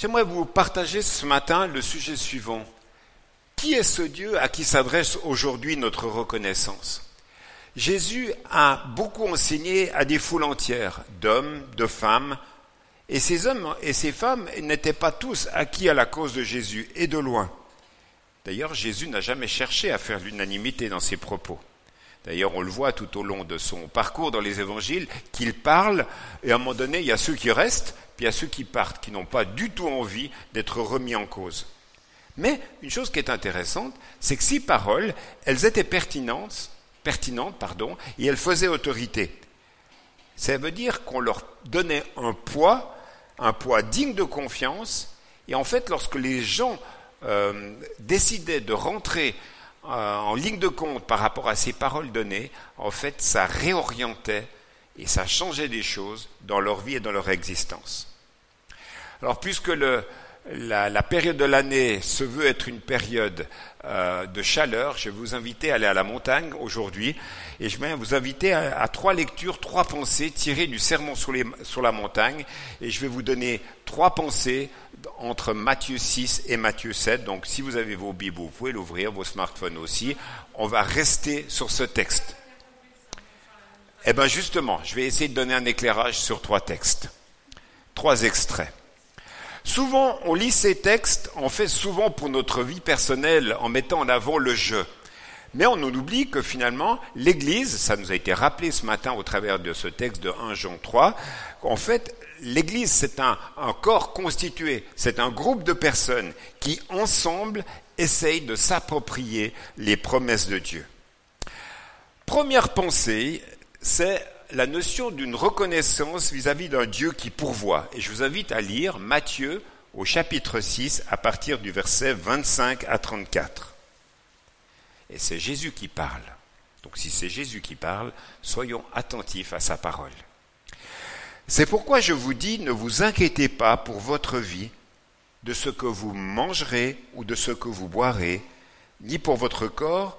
J'aimerais vous partager ce matin le sujet suivant. Qui est ce Dieu à qui s'adresse aujourd'hui notre reconnaissance? Jésus a beaucoup enseigné à des foules entières, d'hommes, de femmes, et ces hommes et ces femmes n'étaient pas tous acquis à la cause de Jésus, et de loin. D'ailleurs, Jésus n'a jamais cherché à faire l'unanimité dans ses propos. D'ailleurs, on le voit tout au long de son parcours dans les évangiles, qu'il parle, et à un moment donné, il y a ceux qui restent, puis a ceux qui partent, qui n'ont pas du tout envie d'être remis en cause. Mais une chose qui est intéressante, c'est que ces paroles, elles étaient pertinentes, pertinentes, pardon, et elles faisaient autorité. Ça veut dire qu'on leur donnait un poids, un poids digne de confiance, et en fait, lorsque les gens euh, décidaient de rentrer euh, en ligne de compte par rapport à ces paroles données, en fait, ça réorientait et ça changeait des choses dans leur vie et dans leur existence. Alors, puisque le, la, période de l'année se veut être une période euh, de chaleur, je vais vous inviter à aller à la montagne aujourd'hui et je vais vous inviter à, trois lectures, trois pensées tirées du sermon sur, sur, la montagne et je vais vous donner trois pensées entre Matthieu 6 et Matthieu 7. Donc si vous avez vos Bibles, vous pouvez l'ouvrir, vos smartphones aussi. On va rester sur ce texte. Eh bien justement, je vais essayer de donner un éclairage sur trois textes, trois extraits. Souvent, on lit ces textes, on fait souvent pour notre vie personnelle en mettant en avant le jeu. Mais on oublie que finalement, l'Église, ça nous a été rappelé ce matin au travers de ce texte de 1 Jean 3, en fait, l'Église, c'est un, un, corps constitué, c'est un groupe de personnes qui, ensemble, essayent de s'approprier les promesses de Dieu. Première pensée, c'est la notion d'une reconnaissance vis-à-vis d'un Dieu qui pourvoit. Et je vous invite à lire Matthieu au chapitre 6 à partir du verset 25 à 34. Et c'est Jésus qui parle. Donc si c'est Jésus qui parle, soyons attentifs à sa parole. C'est pourquoi je vous dis, ne vous inquiétez pas pour votre vie, de ce que vous mangerez ou de ce que vous boirez, ni pour votre corps,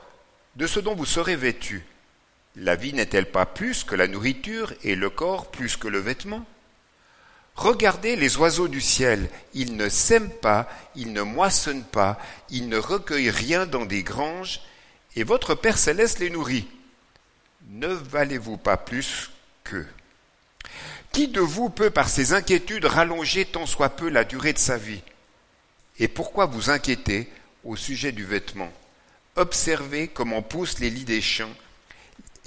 de ce dont vous serez vêtus. La vie n'est-elle pas plus que la nourriture et le corps plus que le vêtement? Regardez les oiseaux du ciel, ils ne sèment pas, ils ne moissonnent pas, ils ne recueillent rien dans des granges, et votre Père céleste les nourrit. Ne valez-vous pas plus qu'eux? Qui de vous peut par ses inquiétudes rallonger tant soit peu la durée de sa vie? Et pourquoi vous inquiétez au sujet du vêtement? Observez comment poussent les lits des champs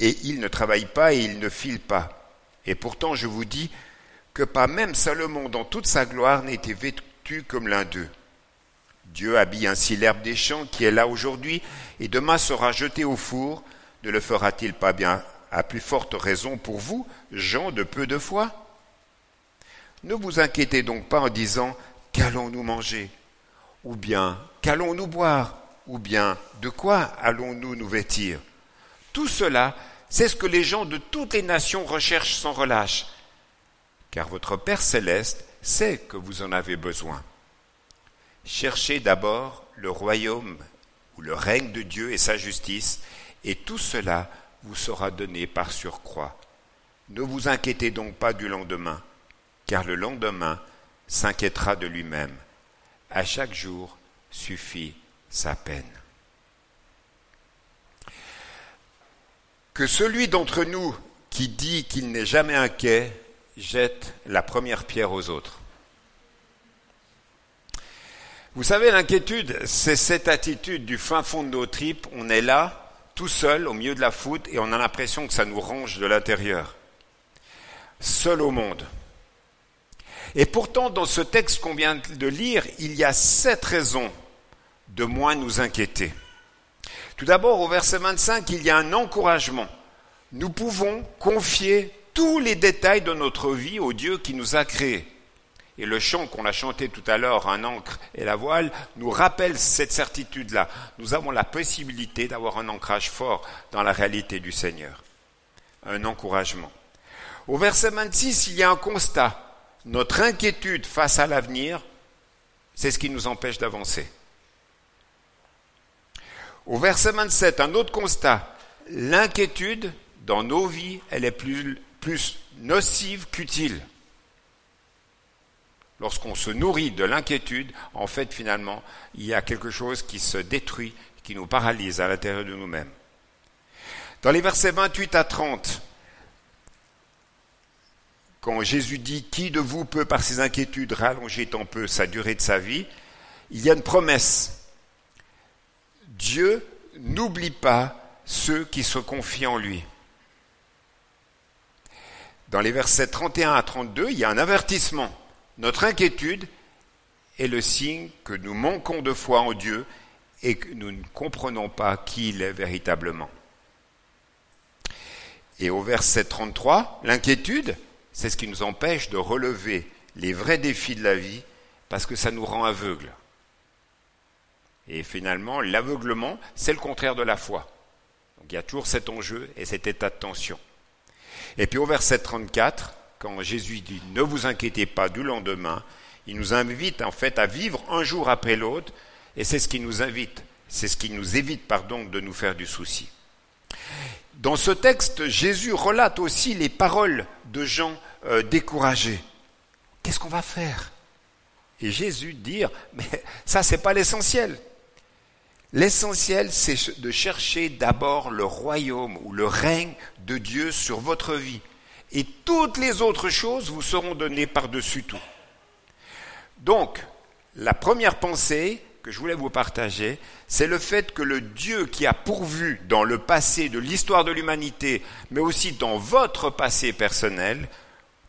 et il ne travaille pas et il ne file pas. Et pourtant, je vous dis que pas même Salomon dans toute sa gloire n'était vêtu comme l'un d'eux. Dieu habille ainsi l'herbe des champs qui est là aujourd'hui et demain sera jetée au four. Ne le fera-t-il pas bien à plus forte raison pour vous, gens de peu de foi? Ne vous inquiétez donc pas en disant Qu'allons-nous manger? Ou bien Qu'allons-nous boire? Ou bien De quoi allons-nous nous vêtir? Tout cela c'est ce que les gens de toutes les nations recherchent sans relâche, car votre Père céleste sait que vous en avez besoin. Cherchez d'abord le royaume ou le règne de Dieu et sa justice, et tout cela vous sera donné par surcroît. Ne vous inquiétez donc pas du lendemain, car le lendemain s'inquiétera de lui-même. À chaque jour suffit sa peine. Que celui d'entre nous qui dit qu'il n'est jamais inquiet jette la première pierre aux autres. Vous savez, l'inquiétude, c'est cette attitude du fin fond de nos tripes. On est là, tout seul, au milieu de la foudre, et on a l'impression que ça nous range de l'intérieur. Seul au monde. Et pourtant, dans ce texte qu'on vient de lire, il y a sept raisons de moins nous inquiéter. Tout d'abord, au verset 25, il y a un encouragement. Nous pouvons confier tous les détails de notre vie au Dieu qui nous a créés. Et le chant qu'on a chanté tout à l'heure, un ancre et la voile, nous rappelle cette certitude-là. Nous avons la possibilité d'avoir un ancrage fort dans la réalité du Seigneur. Un encouragement. Au verset 26, il y a un constat. Notre inquiétude face à l'avenir, c'est ce qui nous empêche d'avancer. Au verset 27, un autre constat. L'inquiétude dans nos vies, elle est plus, nocive qu'utile. lorsqu'on se nourrit de l'inquiétude, en fait, finalement, il y a quelque chose qui se détruit, qui nous paralyse à l'intérieur de nous-mêmes. Dans les versets 28 à 30, quand Jésus dit Qui de vous peut par ses inquiétudes rallonger tant peu sa durée de sa vie? Il y a une promesse. Dieu n'oublie pas ceux qui se confient en lui. Dans les versets 31 à 32, il y a un avertissement. Notre inquiétude est le signe que nous manquons de foi en Dieu et que nous ne comprenons pas qui il est véritablement. Et au verset 33, l'inquiétude, c'est ce qui nous empêche de relever les vrais défis de la vie parce que ça nous rend aveugles. Et finalement, l'aveuglement, c'est le contraire de la foi. Donc il y a toujours cet enjeu et cet état de tension. Et puis au verset 34, quand Jésus dit ne vous inquiétez pas du lendemain, il nous invite en fait à vivre un jour après l'autre, et c'est ce qui nous invite, c'est ce qui nous évite, pardon, de nous faire du souci. Dans ce texte, Jésus relate aussi les paroles de gens euh, découragés. Qu'est-ce qu'on va faire? Et Jésus dit, mais ça c'est pas l'essentiel. L'essentiel, c'est de chercher d'abord le royaume ou le règne de Dieu sur votre vie. Et toutes les autres choses vous seront données par-dessus tout. Donc, la première pensée que je voulais vous partager, c'est le fait que le Dieu qui a pourvu dans le passé de l'histoire de l'humanité, mais aussi dans votre passé personnel,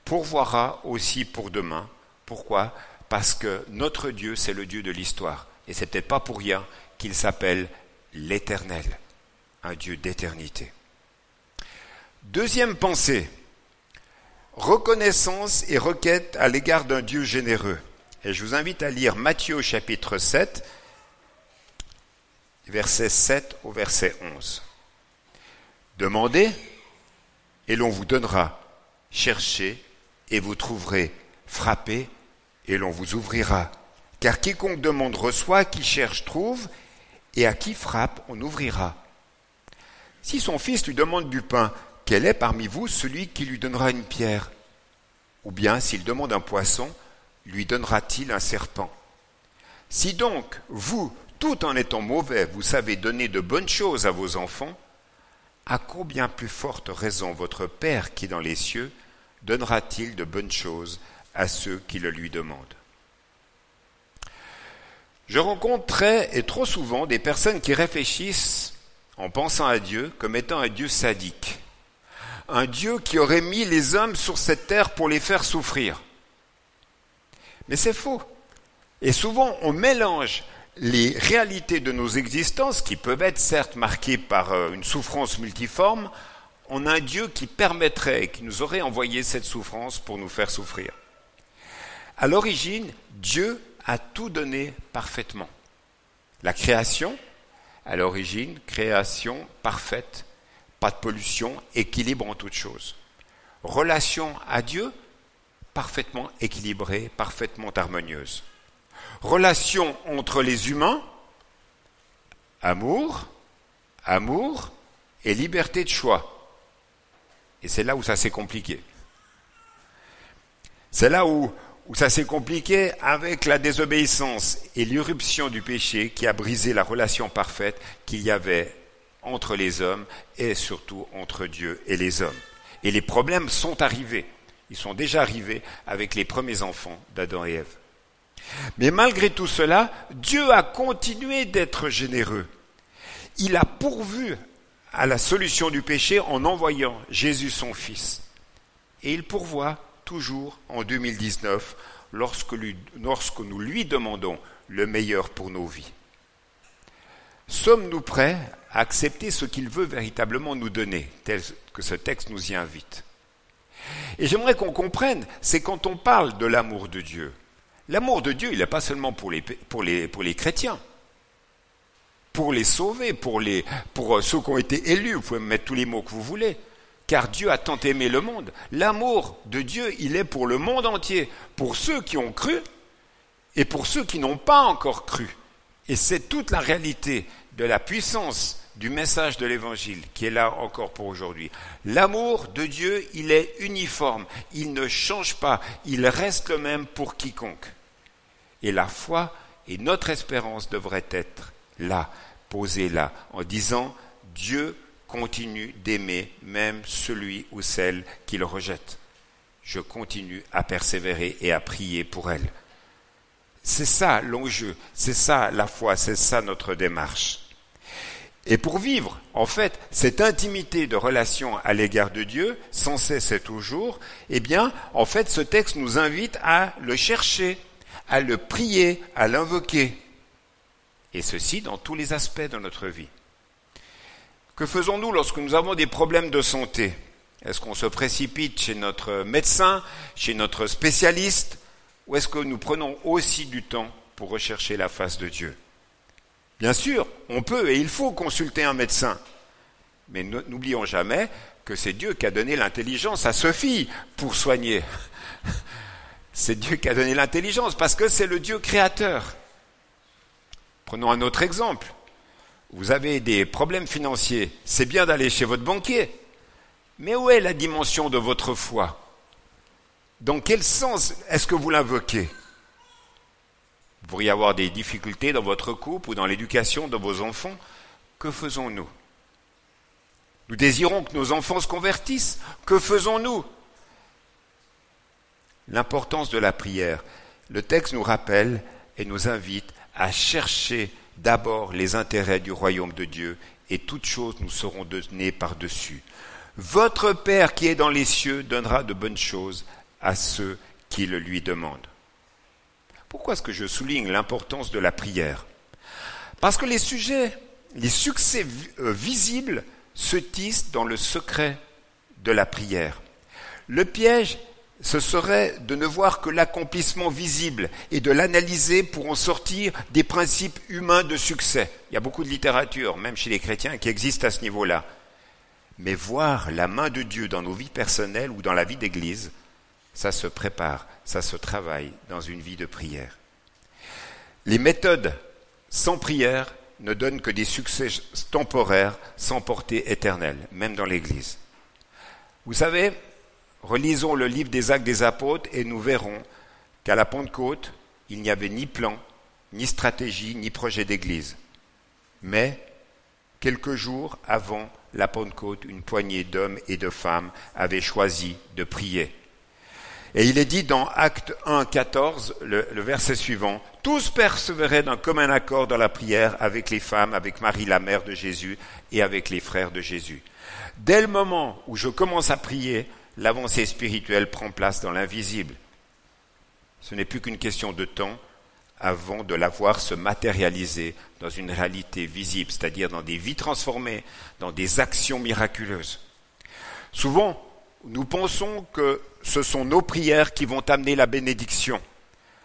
pourvoira aussi pour demain. Pourquoi? Parce que notre Dieu, c'est le Dieu de l'histoire. Et c'est peut-être pas pour rien qu'il s'appelle l'Éternel, un Dieu d'éternité. Deuxième pensée, reconnaissance et requête à l'égard d'un Dieu généreux. Et je vous invite à lire Matthieu chapitre 7, verset 7 au verset 11. Demandez et l'on vous donnera. Cherchez et vous trouverez. Frappez et l'on vous ouvrira. Car quiconque demande reçoit, qui cherche trouve, et à qui frappe on ouvrira. Si son fils lui demande du pain, quel est parmi vous celui qui lui donnera une pierre? Ou bien s'il demande un poisson, lui donnera-t-il un serpent? Si donc, vous, tout en étant mauvais, vous savez donner de bonnes choses à vos enfants, à combien plus forte raison votre Père qui est dans les cieux donnera-t-il de bonnes choses à ceux qui le lui demandent? Je rencontre très et trop souvent des personnes qui réfléchissent en pensant à Dieu comme étant un Dieu sadique. Un Dieu qui aurait mis les hommes sur cette terre pour les faire souffrir. Mais c'est faux. Et souvent, on mélange les réalités de nos existences, qui peuvent être certes marquées par euh, une souffrance multiforme, en un Dieu qui permettrait, qui nous aurait envoyé cette souffrance pour nous faire souffrir. À l'origine, Dieu a tout donné parfaitement. La création, à l'origine, création parfaite, pas de pollution, équilibre en toutes choses. Relation à Dieu, parfaitement équilibrée, parfaitement harmonieuse. Relation entre les humains, amour, amour et liberté de choix. Et c'est là où ça s'est compliqué. C'est là où où ça s'est compliqué avec la désobéissance et l'irruption du péché qui a brisé la relation parfaite qu'il y avait entre les hommes et surtout entre Dieu et les hommes. Et les problèmes sont arrivés. Ils sont déjà arrivés avec les premiers enfants d'Adam et Ève. Mais malgré tout cela, Dieu a continué d'être généreux. Il a pourvu à la solution du péché en envoyant Jésus son Fils. Et il pourvoit toujours en 2019 lorsque, lorsque nous lui demandons le meilleur pour nos vies. Sommes-nous prêts à accepter ce qu'il veut véritablement nous donner, tel que ce texte nous y invite? Et j'aimerais qu'on comprenne, c'est quand on parle de l'amour de Dieu. L'amour de Dieu, il n'est pas seulement pour les, chrétiens, pour les sauver, pour, pour ceux qui ont été élus, vous pouvez mettre tous les mots que vous voulez car Dieu a tant aimé le monde. L'amour de Dieu, il est pour le monde entier, pour ceux qui ont cru et pour ceux qui n'ont pas encore cru. Et c'est toute la réalité de la puissance du message de l'Évangile qui est là encore pour aujourd'hui. L'amour de Dieu, il est uniforme, il ne change pas, il reste le même pour quiconque. Et la foi et notre espérance devraient être là, posées là, en disant Dieu continue d'aimer même celui ou celle qui le rejette. Je continue à persévérer et à prier pour elle. C'est ça l'enjeu, c'est ça la foi, c'est ça notre démarche. Et pour vivre, en fait, cette intimité de relation à l'égard de Dieu, sans cesse et toujours, eh bien, en fait, ce texte nous invite à le chercher, à le prier, à l'invoquer. Et ceci dans tous les aspects de notre vie. Que faisons-nous lorsque nous avons des problèmes de santé? Est-ce qu'on se précipite chez notre médecin, chez notre spécialiste, ou est-ce que nous prenons aussi du temps pour rechercher la face de Dieu? Bien sûr, on peut et il faut consulter un médecin. Mais n'oublions jamais que c'est Dieu qui a donné l'intelligence à Sophie pour soigner. C'est Dieu qui a donné l'intelligence parce que c'est le Dieu créateur. Prenons un autre exemple. Vous avez des problèmes financiers, c'est bien d'aller chez votre banquier. Mais où est la dimension de votre foi? Dans quel sens est-ce que vous l'invoquez? Vous pourriez avoir des difficultés dans votre couple ou dans l'éducation de vos enfants. Que faisons-nous? Nous désirons que nos enfants se convertissent. Que faisons-nous? L'importance de la prière. Le texte nous rappelle et nous invite à chercher d'abord les intérêts du royaume de Dieu et toutes choses nous seront données par-dessus. Votre Père qui est dans les cieux donnera de bonnes choses à ceux qui le lui demandent. Pourquoi est-ce que je souligne l'importance de la prière? Parce que les sujets, les succès euh, visibles se tissent dans le secret de la prière. Le piège, ce serait de ne voir que l'accomplissement visible et de l'analyser pour en sortir des principes humains de succès. Il y a beaucoup de littérature, même chez les chrétiens, qui existe à ce niveau-là. Mais voir la main de Dieu dans nos vies personnelles ou dans la vie d'Église, ça se prépare, ça se travaille dans une vie de prière. Les méthodes sans prière ne donnent que des succès temporaires sans portée éternelle, même dans l'Église. Vous savez, relisons le livre des actes des apôtres et nous verrons qu'à la Pentecôte, il n'y avait ni plan, ni stratégie, ni projet d'Église. Mais, quelques jours avant la Pentecôte, une poignée d'hommes et de femmes avaient choisi de prier. Et il est dit dans Acte 1, 14, le, le verset suivant, Tous persévéraient d'un commun accord dans la prière avec les femmes, avec Marie la mère de Jésus et avec les frères de Jésus. Dès le moment où je commence à prier, l'avancée spirituelle prend place dans l'invisible. Ce n'est plus qu'une question de temps avant de la voir se matérialiser dans une réalité visible, c'est-à-dire dans des vies transformées, dans des actions miraculeuses. Souvent, nous pensons que ce sont nos prières qui vont amener la bénédiction.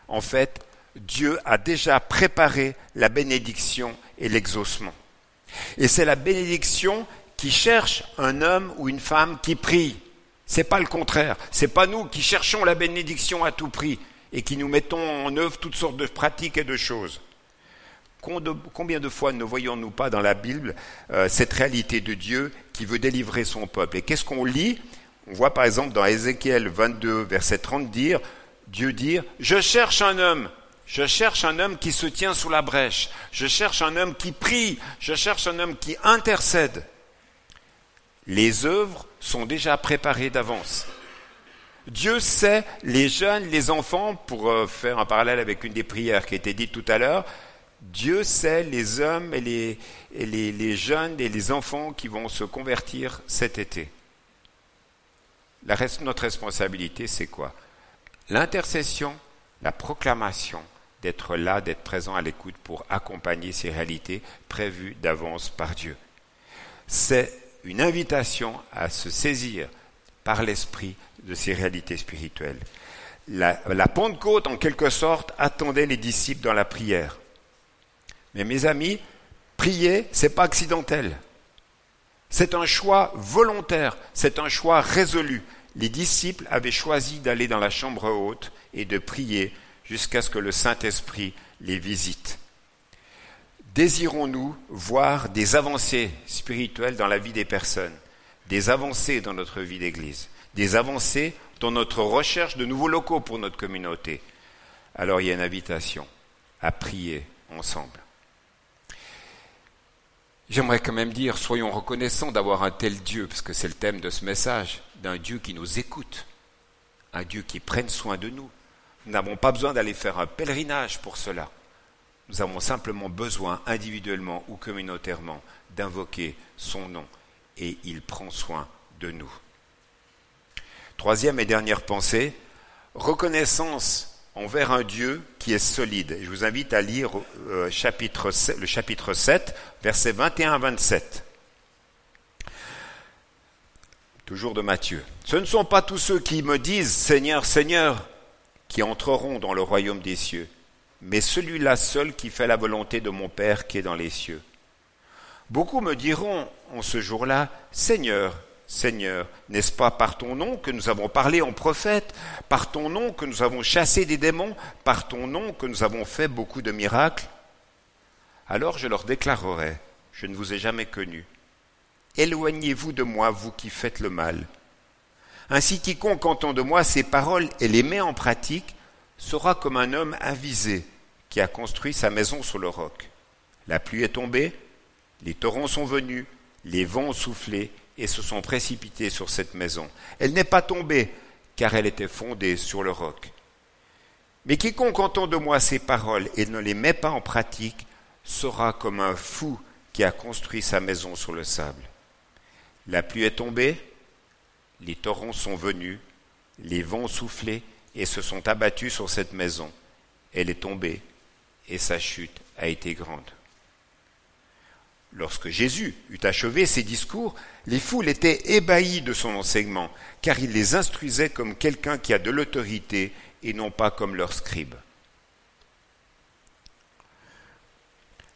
En fait, Dieu a déjà préparé la bénédiction et l'exaucement. Et c'est la bénédiction qui cherche un homme ou une femme qui prie. C'est pas le contraire. C'est pas nous qui cherchons la bénédiction à tout prix et qui nous mettons en œuvre toutes sortes de pratiques et de choses. Combien de fois ne voyons-nous pas dans la Bible euh, cette réalité de Dieu qui veut délivrer son peuple? Et qu'est-ce qu'on lit? On voit par exemple dans Ézéchiel 22, verset 30 dire, Dieu dire, je cherche un homme, je cherche un homme qui se tient sous la brèche, je cherche un homme qui prie, je cherche un homme qui intercède. Les œuvres sont déjà préparées d'avance. Dieu sait les jeunes, les enfants, pour euh, faire un parallèle avec une des prières qui a été dite tout à l'heure, Dieu sait les hommes et les, jeunes et les enfants qui vont se convertir cet été notre responsabilité, c'est quoi? L'intercession, la proclamation, d'être là, d'être présent à l'écoute pour accompagner ces réalités prévues d'avance par Dieu. C'est une invitation à se saisir par l'esprit de ces réalités spirituelles. La, Pentecôte, en quelque sorte, attendait les disciples dans la prière. Mais mes amis, prier, c'est pas accidentel. C'est un choix volontaire, c'est un choix résolu, les disciples avaient choisi d'aller dans la chambre haute et de prier jusqu'à ce que le Saint-Esprit les visite. Désirons-nous voir des avancées spirituelles dans la vie des personnes, des avancées dans notre vie d'Église, des avancées dans notre recherche de nouveaux locaux pour notre communauté? Alors il y a une invitation à prier ensemble. J'aimerais quand même dire, soyons reconnaissants d'avoir un tel Dieu, parce que c'est le thème de ce message, d'un Dieu qui nous écoute, un Dieu qui prenne soin de nous. Nous n'avons pas besoin d'aller faire un pèlerinage pour cela. Nous avons simplement besoin, individuellement ou communautairement, d'invoquer son nom, et il prend soin de nous. Troisième et dernière pensée, reconnaissance envers un Dieu qui est solide. Je vous invite à lire euh, le chapitre 7, versets 21 à 27. Toujours de Matthieu. Ce ne sont pas tous ceux qui me disent Seigneur, Seigneur, qui entreront dans le royaume des cieux, mais celui-là seul qui fait la volonté de mon Père qui est dans les cieux. Beaucoup me diront en ce jour-là, Seigneur, Seigneur, n'est-ce pas par ton nom que nous avons parlé en prophète, par ton nom que nous avons chassé des démons, par ton nom que nous avons fait beaucoup de miracles? Alors je leur déclarerai, je ne vous ai jamais connu. Éloignez-vous de moi, vous qui faites le mal. Ainsi quiconque entend de moi ces paroles et les met en pratique sera comme un homme avisé qui a construit sa maison sur le roc. La pluie est tombée, les torrents sont venus, les vents ont soufflé et se sont précipités sur cette maison. Elle n'est pas tombée, car elle était fondée sur le roc. Mais quiconque entend de moi ces paroles et ne les met pas en pratique sera comme un fou qui a construit sa maison sur le sable. La pluie est tombée, les torrents sont venus, les vents ont soufflé et se sont abattus sur cette maison. Elle est tombée et sa chute a été grande. Lorsque Jésus eut achevé ses discours, les foules étaient ébahies de son enseignement, car il les instruisait comme quelqu'un qui a de l'autorité et non pas comme leur scribe.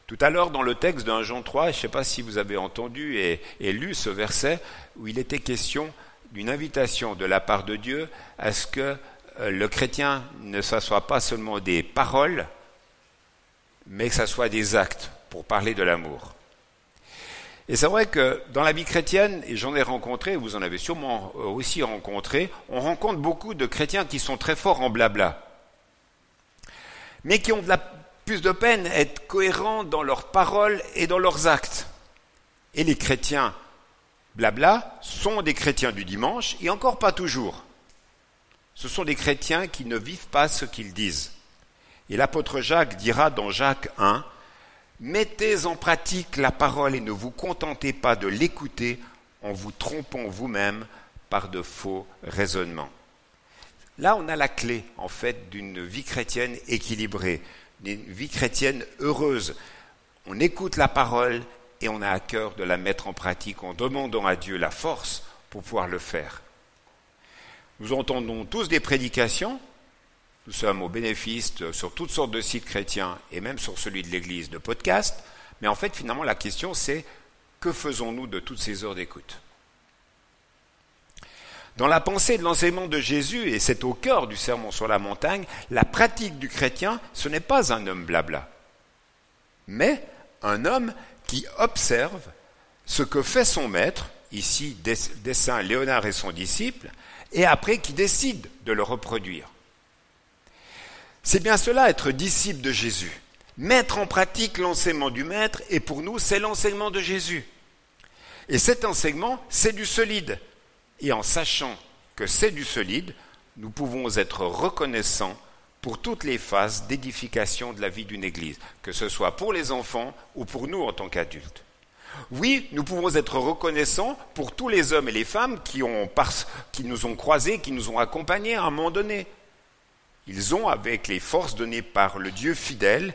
Tout à l'heure, dans le texte d'un Jean 3, je ne sais pas si vous avez entendu et, lu ce verset, où il était question d'une invitation de la part de Dieu à ce que le chrétien ne s'assoie pas seulement des paroles, mais que ce soit des actes pour parler de l'amour. Et c'est vrai que dans la vie chrétienne, et j'en ai rencontré, vous en avez sûrement euh, aussi rencontré, on rencontre beaucoup de chrétiens qui sont très forts en blabla, mais qui ont de la, plus de peine à être cohérents dans leurs paroles et dans leurs actes. Et les chrétiens blabla sont des chrétiens du dimanche, et encore pas toujours. Ce sont des chrétiens qui ne vivent pas ce qu'ils disent. Et l'apôtre Jacques dira dans Jacques 1, Mettez en pratique la parole et ne vous contentez pas de l'écouter en vous trompant vous-même par de faux raisonnements. Là, on a la clé, en fait, d'une vie chrétienne équilibrée, d'une vie chrétienne heureuse. On écoute la parole et on a à cœur de la mettre en pratique en demandant à Dieu la force pour pouvoir le faire. Nous entendons tous des prédications, nous sommes au bénéfice sur toutes sortes de sites chrétiens et même sur celui de l'Église de podcast. Mais en fait, finalement, la question c'est que faisons-nous de toutes ces heures d'écoute? Dans la pensée de l'enseignement de Jésus, et c'est au cœur du sermon sur la montagne, la pratique du chrétien, ce n'est pas un homme blabla, mais un homme qui observe ce que fait son maître, ici dessin Léonard et son disciple, et après qui décide de le reproduire. C'est bien cela, être disciple de Jésus. Mettre en pratique l'enseignement du Maître, et pour nous, c'est l'enseignement de Jésus. Et cet enseignement, c'est du solide. Et en sachant que c'est du solide, nous pouvons être reconnaissants pour toutes les phases d'édification de la vie d'une Église, que ce soit pour les enfants ou pour nous en tant qu'adultes. Oui, nous pouvons être reconnaissants pour tous les hommes et les femmes qui, nous ont croisés, qui nous ont accompagnés à un moment donné. Ils ont, avec les forces données par le Dieu fidèle,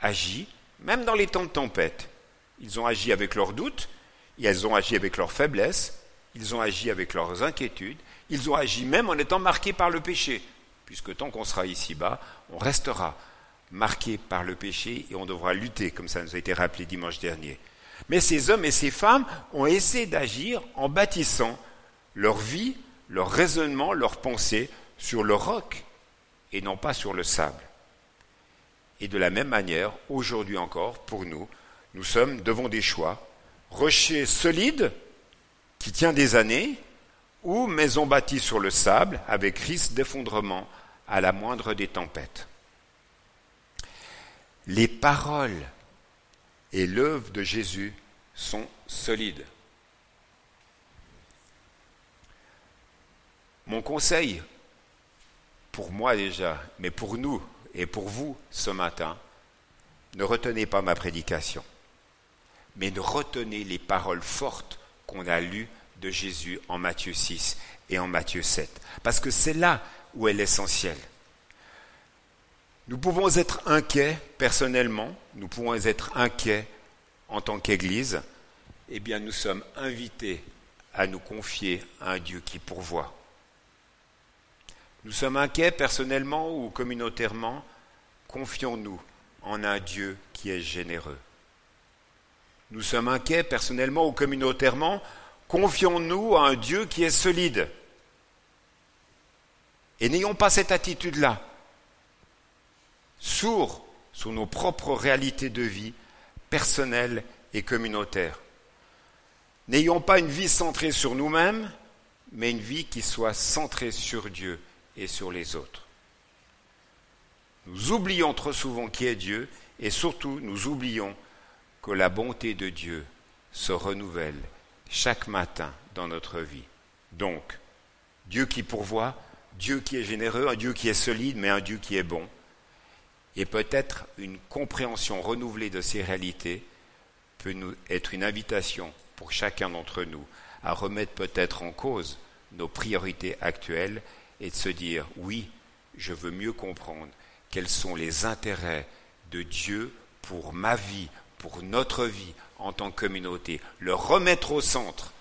agi, même dans les temps de tempête. Ils ont agi avec leurs doutes, ils ont agi avec leurs faiblesses, ils ont agi avec leurs inquiétudes, ils ont agi même en étant marqués par le péché, puisque tant qu'on sera ici-bas, on restera marqué par le péché et on devra lutter, comme ça nous a été rappelé dimanche dernier. Mais ces hommes et ces femmes ont essayé d'agir en bâtissant leur vie, leur raisonnement, leurs pensées sur le roc, et non pas sur le sable. Et de la même manière, aujourd'hui encore, pour nous, Nous sommes devant des choix. Rocher solide, qui tient des années, ou maison bâtie sur le sable, avec risque d'effondrement à la moindre des tempêtes. Les paroles et l'œuvre de Jésus sont solides. Mon conseil, pour moi déjà, mais pour nous et pour vous ce matin, ne retenez pas ma prédication, mais ne retenez les paroles fortes qu'on a lues de Jésus en Matthieu 6 et en Matthieu 7, parce que c'est là où est l'essentiel. Nous pouvons être inquiets personnellement, nous pouvons être inquiets en tant qu'Église, eh bien nous sommes invités à nous confier à un Dieu qui pourvoit. Nous sommes inquiets personnellement ou communautairement, confions-nous en un Dieu qui est généreux. Nous sommes inquiets personnellement ou communautairement, confions-nous à un Dieu qui est solide. Et n'ayons pas cette attitude-là, sourds sur nos propres réalités de vie, personnelles et communautaires. N'ayons pas une vie centrée sur nous-mêmes, mais une vie qui soit centrée sur Dieu et sur les autres. Nous oublions trop souvent qui est Dieu et surtout nous oublions que la bonté de Dieu se renouvelle chaque matin dans notre vie. Donc, Dieu qui pourvoit, Dieu qui est généreux, un Dieu qui est solide, mais un Dieu qui est bon. Et peut-être une compréhension renouvelée de ces réalités peut être une invitation pour chacun d'entre nous à remettre peut-être en cause nos priorités actuelles et de se dire oui, je veux mieux comprendre quels sont les intérêts de Dieu pour ma vie, pour notre vie en tant que communauté, le remettre au centre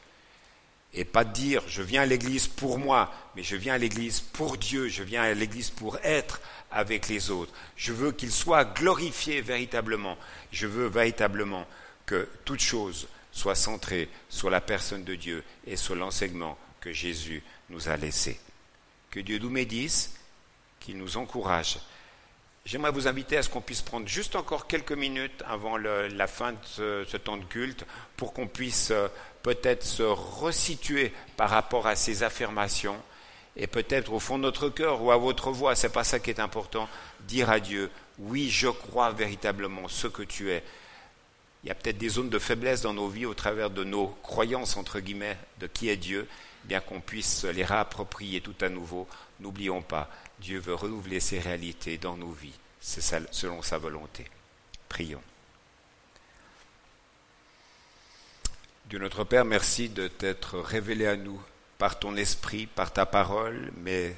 et pas dire je viens à l'église pour moi, mais je viens à l'église pour Dieu, je viens à l'église pour être avec les autres. Je veux qu'il soit glorifié véritablement. Je veux véritablement que toute chose soit centrée sur la personne de Dieu et sur l'enseignement que Jésus nous a laissé. Que Dieu nous médise, qu'il nous encourage. J'aimerais vous inviter à ce qu'on puisse prendre juste encore quelques minutes avant la fin de ce, temps de culte pour qu'on puisse euh, peut-être se resituer par rapport à ces affirmations et peut-être au fond de notre cœur ou à votre voix, c'est pas ça qui est important, dire à Dieu, oui, je crois véritablement ce que tu es. Il y a peut-être des zones de faiblesse dans nos vies au travers de nos croyances, entre guillemets, de qui est Dieu, bien qu'on puisse les réapproprier tout à nouveau. N'oublions pas, Dieu veut renouveler ses réalités dans nos vies. C'est selon sa volonté. Prions. Dieu notre Père, merci de t'être révélé à nous par ton esprit, par ta parole, mais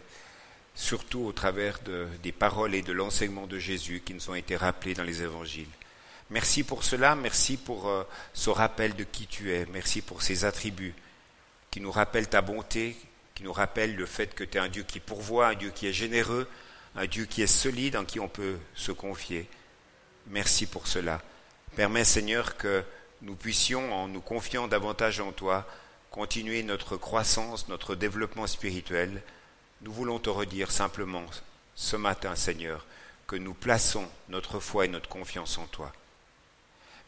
surtout au travers des paroles et de l'enseignement de Jésus qui nous ont été rappelés dans les évangiles. Merci pour cela, merci pour euh, ce rappel de qui tu es, merci pour ces attributs qui nous rappellent ta bonté, qui nous rappellent le fait que tu es un Dieu qui pourvoit, un Dieu qui est généreux, un Dieu qui est solide, en qui on peut se confier. Merci pour cela. Permets, Seigneur, que nous puissions, en nous confiant davantage en toi, continuer notre croissance, notre développement spirituel. Nous voulons te redire simplement ce matin, Seigneur, que nous plaçons notre foi et notre confiance en toi.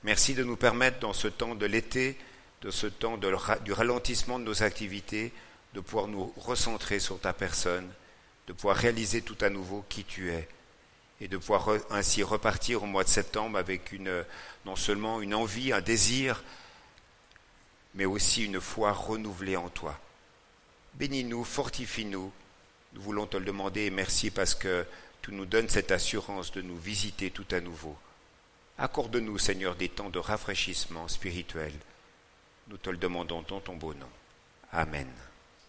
Merci de nous permettre dans ce temps de l'été, de ce temps du ralentissement de nos activités, de pouvoir nous recentrer sur ta personne, de pouvoir réaliser tout à nouveau qui tu es et de pouvoir ainsi repartir au mois de septembre avec non seulement une envie, un désir, mais aussi une foi renouvelée en toi. Bénis-nous, fortifie-nous. Nous voulons te le demander et merci parce que tu nous donnes cette assurance de nous visiter tout à nouveau. Accorde-nous, Seigneur, des temps de rafraîchissement spirituel. Nous te le demandons dans ton beau nom. Amen.